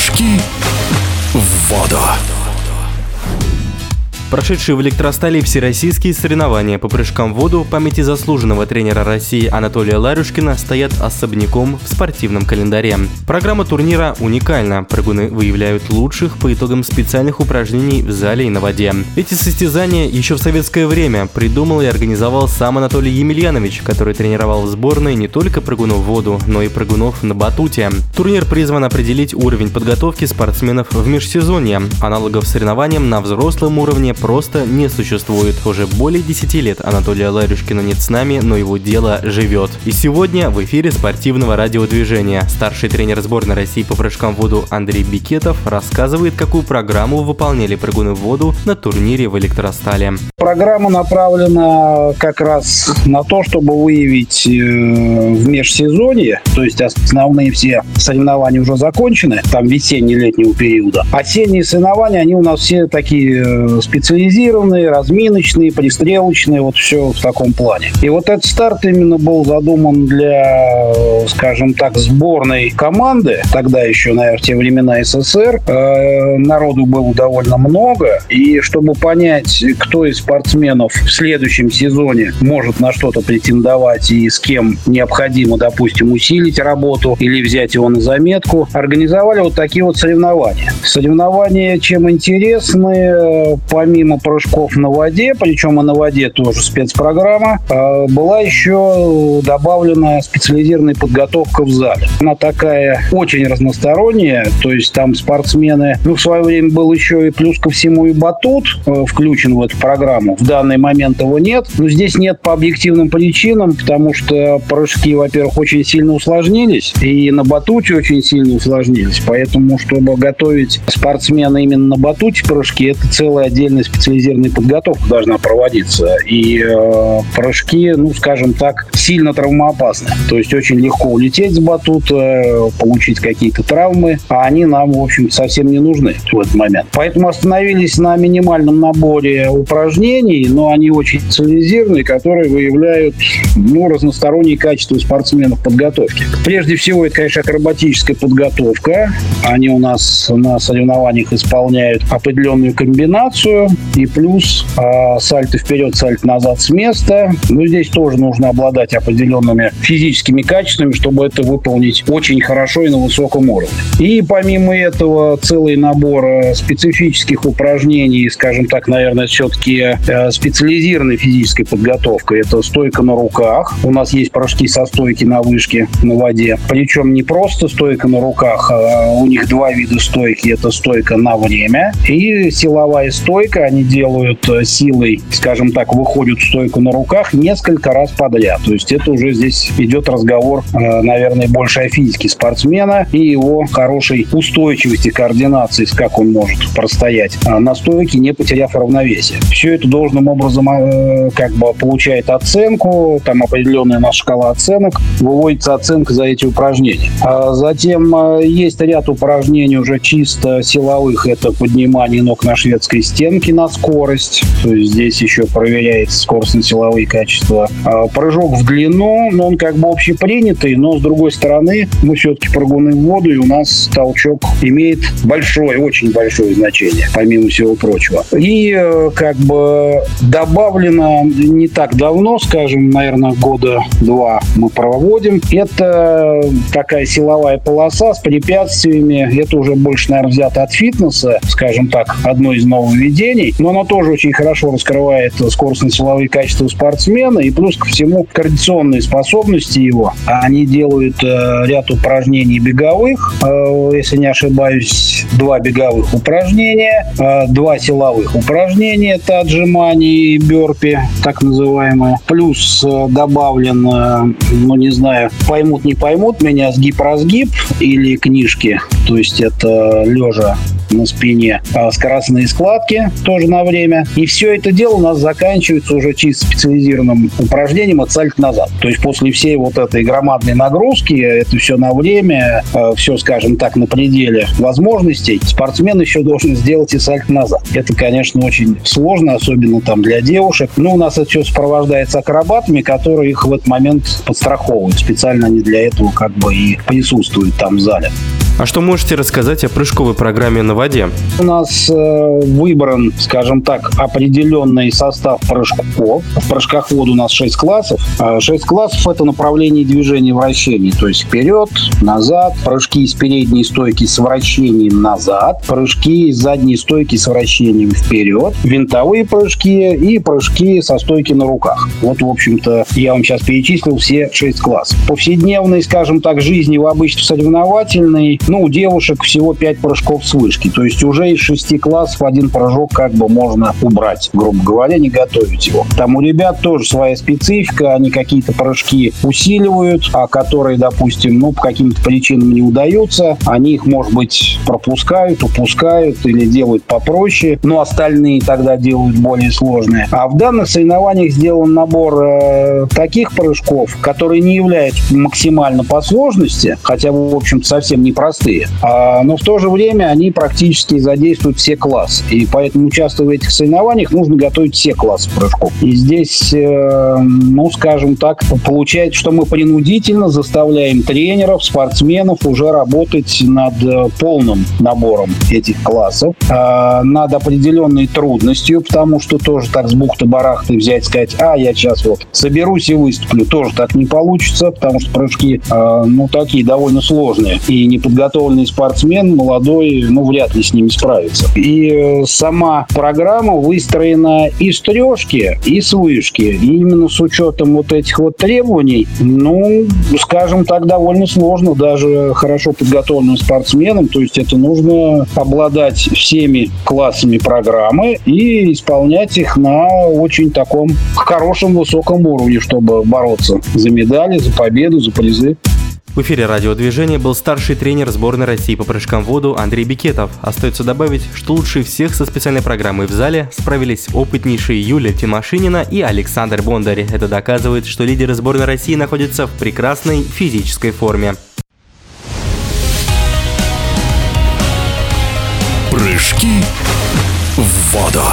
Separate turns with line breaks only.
Прыжки в воду.
Прошедшие в электростале всероссийские соревнования по прыжкам в воду в памяти заслуженного тренера России Анатолия Ларюшкина стоят особняком в спортивном календаре. Программа турнира уникальна. Прыгуны выявляют лучших по итогам специальных упражнений в зале и на воде. Эти состязания еще в советское время придумал и организовал сам Анатолий Емельянович, который тренировал в сборной не только прыгунов в воду, но и прыгунов на батуте. Турнир призван определить уровень подготовки спортсменов в межсезонье. Аналогов соревнованиям на взрослом уровне просто не существует. Уже более 10 лет Анатолия Ларюшкина нет с нами, но его дело живет. И сегодня в эфире спортивного радиодвижения старший тренер сборной России по прыжкам в воду Андрей Бикетов рассказывает, какую программу выполняли прыгуны в воду на турнире в Электростале.
Программа направлена как раз на то, чтобы выявить э, в межсезонье, то есть основные все соревнования уже закончены, там весенне-летнего периода. Осенние соревнования, они у нас все такие э, специализированные, разминочные, пристрелочные, вот все в таком плане. И вот этот старт именно был задуман для, э, скажем так, сборной команды, тогда еще, наверное, те времена СССР. Народу было довольно много, и чтобы понять, кто из спортсменов в следующем сезоне может на что-то претендовать и с кем необходимо, допустим, усилить работу или взять его на заметку, организовали вот такие вот соревнования. Соревнования чем интересны, помимо прыжков на воде, причем и на воде тоже спецпрограмма, а, была еще добавлена специализированная подготовка в зале. Она такая очень разносторонняя, то есть там спортсмены, ну, в свое время был еще и плюс ко всему и батут э, включен в эту программу. В данный момент его нет. Но здесь нет по объективным причинам, потому что прыжки, во-первых, очень сильно усложнились, и на батуте очень сильно усложнились. Поэтому, чтобы готовить спортсмена именно на батуте прыжки, это целая отдельная специализированная подготовка должна проводиться. И э, прыжки, ну, скажем так, сильно травмоопасны. То есть очень легко улететь с батута, получить какие-то травмы, а они нам, в общем совсем не нужны в этот момент. Поэтому остановились на минимальном наборе упражнений, но они очень специализированные, которые выявляют ну, разносторонние качества спортсменов подготовки. Прежде всего, это, конечно, акробатическая подготовка. Они у нас на соревнованиях исполняют определенную комбинацию и плюс э, сальто вперед, сальто назад с места. Но здесь тоже нужно обладать определенными физическими качествами, чтобы это выполнить очень хорошо и на высоком уровне. И помимо этого целый набор э, специфических упражнений, скажем так, наверное, все-таки Э, специализированной физической подготовкой. Это стойка на руках. У нас есть прыжки со стойки на вышке на воде. Причем не просто стойка на руках, а у них два вида стойки. Это стойка на время и силовая стойка. Они делают э, силой, скажем так, выходят в стойку на руках несколько раз подряд. То есть это уже здесь идет разговор, э, наверное, больше о физике спортсмена и его хорошей устойчивости, координации, как он может простоять на стойке, не потеряв равновесие. Все это должным образом э, как бы получает оценку, там определенная наша шкала оценок, выводится оценка за эти упражнения. А затем э, есть ряд упражнений уже чисто силовых, это поднимание ног на шведской стенке на скорость, то есть здесь еще проверяется скоростно-силовые качества. А прыжок в длину, но он как бы общепринятый, но с другой стороны мы все-таки прыгуны в воду, и у нас толчок имеет большое, очень большое значение, помимо всего прочего. И э, как бы добавлено не так давно, скажем, наверное, года два мы проводим. Это такая силовая полоса с препятствиями. Это уже больше, наверное, взято от фитнеса, скажем так, одно из нововведений. Но оно тоже очень хорошо раскрывает скоростно-силовые качества спортсмена и плюс ко всему координационные способности его. Они делают э, ряд упражнений беговых, э, если не ошибаюсь, два беговых упражнения, э, два силовых упражнения, это отжимание отжиманий, бёрпи, так называемые. Плюс э, добавлен, э, ну не знаю, поймут, не поймут меня, сгиб-разгиб или книжки. То есть это лежа на спине, а скоростные складки тоже на время. И все это дело у нас заканчивается уже чисто специализированным упражнением от сальт назад. То есть после всей вот этой громадной нагрузки, это все на время, э, все, скажем так, на пределе возможностей, спортсмен еще должен сделать и сальт назад. Это, конечно, очень сложно, особенно там для девушек. Но у нас это все сопровождается акробатами, которые их в этот момент подстраховывают. Специально они для этого как бы и присутствуют там в зале.
А что можете рассказать о прыжковой программе на воде?
У нас э, выбран, скажем так, определенный состав прыжков. В прыжках в воду у нас 6 классов. 6 классов – это направление движения вращений. То есть вперед, назад, прыжки из передней стойки с вращением назад, прыжки из задней стойки с вращением вперед, винтовые прыжки и прыжки со стойки на руках. Вот, в общем-то, я вам сейчас перечислил все 6 классов. Повседневной, скажем так, жизни в обычно соревновательной, ну, у девушек всего 5 прыжков с вышки. То есть уже из 6 классов один прыжок как бы можно убрать, грубо говоря, не готовить его. Там у ребят тоже своя специфика, они какие-то прыжки усиливают, а которые, допустим, ну, по каким-то причинам не удаются, они их, может быть, пропускают, упускают или делают попроще, но остальные тогда делают более сложные. А в данных соревнованиях сделан набор э, таких прыжков, которые не являются максимально по сложности, хотя, в общем-то, совсем непростые, а, но в то же время они практически задействуют все классы. И поэтому, участвуя в этих соревнованиях, нужно готовить все классы прыжков. И здесь, э, ну, скажем так, получается, что мы принудительно заставляем тренеров, спортсменов уже работать над э, полным набором этих классов, э, над определенной трудностью, потому что тоже так с бухты-барахты взять, сказать, а, я сейчас вот соберусь и выступлю, тоже так не получится, потому что прыжки, э, ну, такие довольно сложные. И неподготовленный спортсмен, молодой, ну, вряд ли с ними справится. И сама программа выстроена и с трешки, и с вышки. И именно с учетом вот этих вот требований, ну, скажем так, довольно сложно даже хорошо подготовленным спортсменам. То есть это нужно обладать всеми классами программы и исполнять их на очень таком хорошем высоком уровне, чтобы бороться за медали, за победу, за призы.
В эфире радиодвижения был старший тренер сборной России по прыжкам в воду Андрей Бикетов. Остается добавить, что лучше всех со специальной программой в зале справились опытнейшие Юлия Тимошинина и Александр Бондарь. Это доказывает, что лидеры сборной России находятся в прекрасной физической форме.
Прыжки в воду.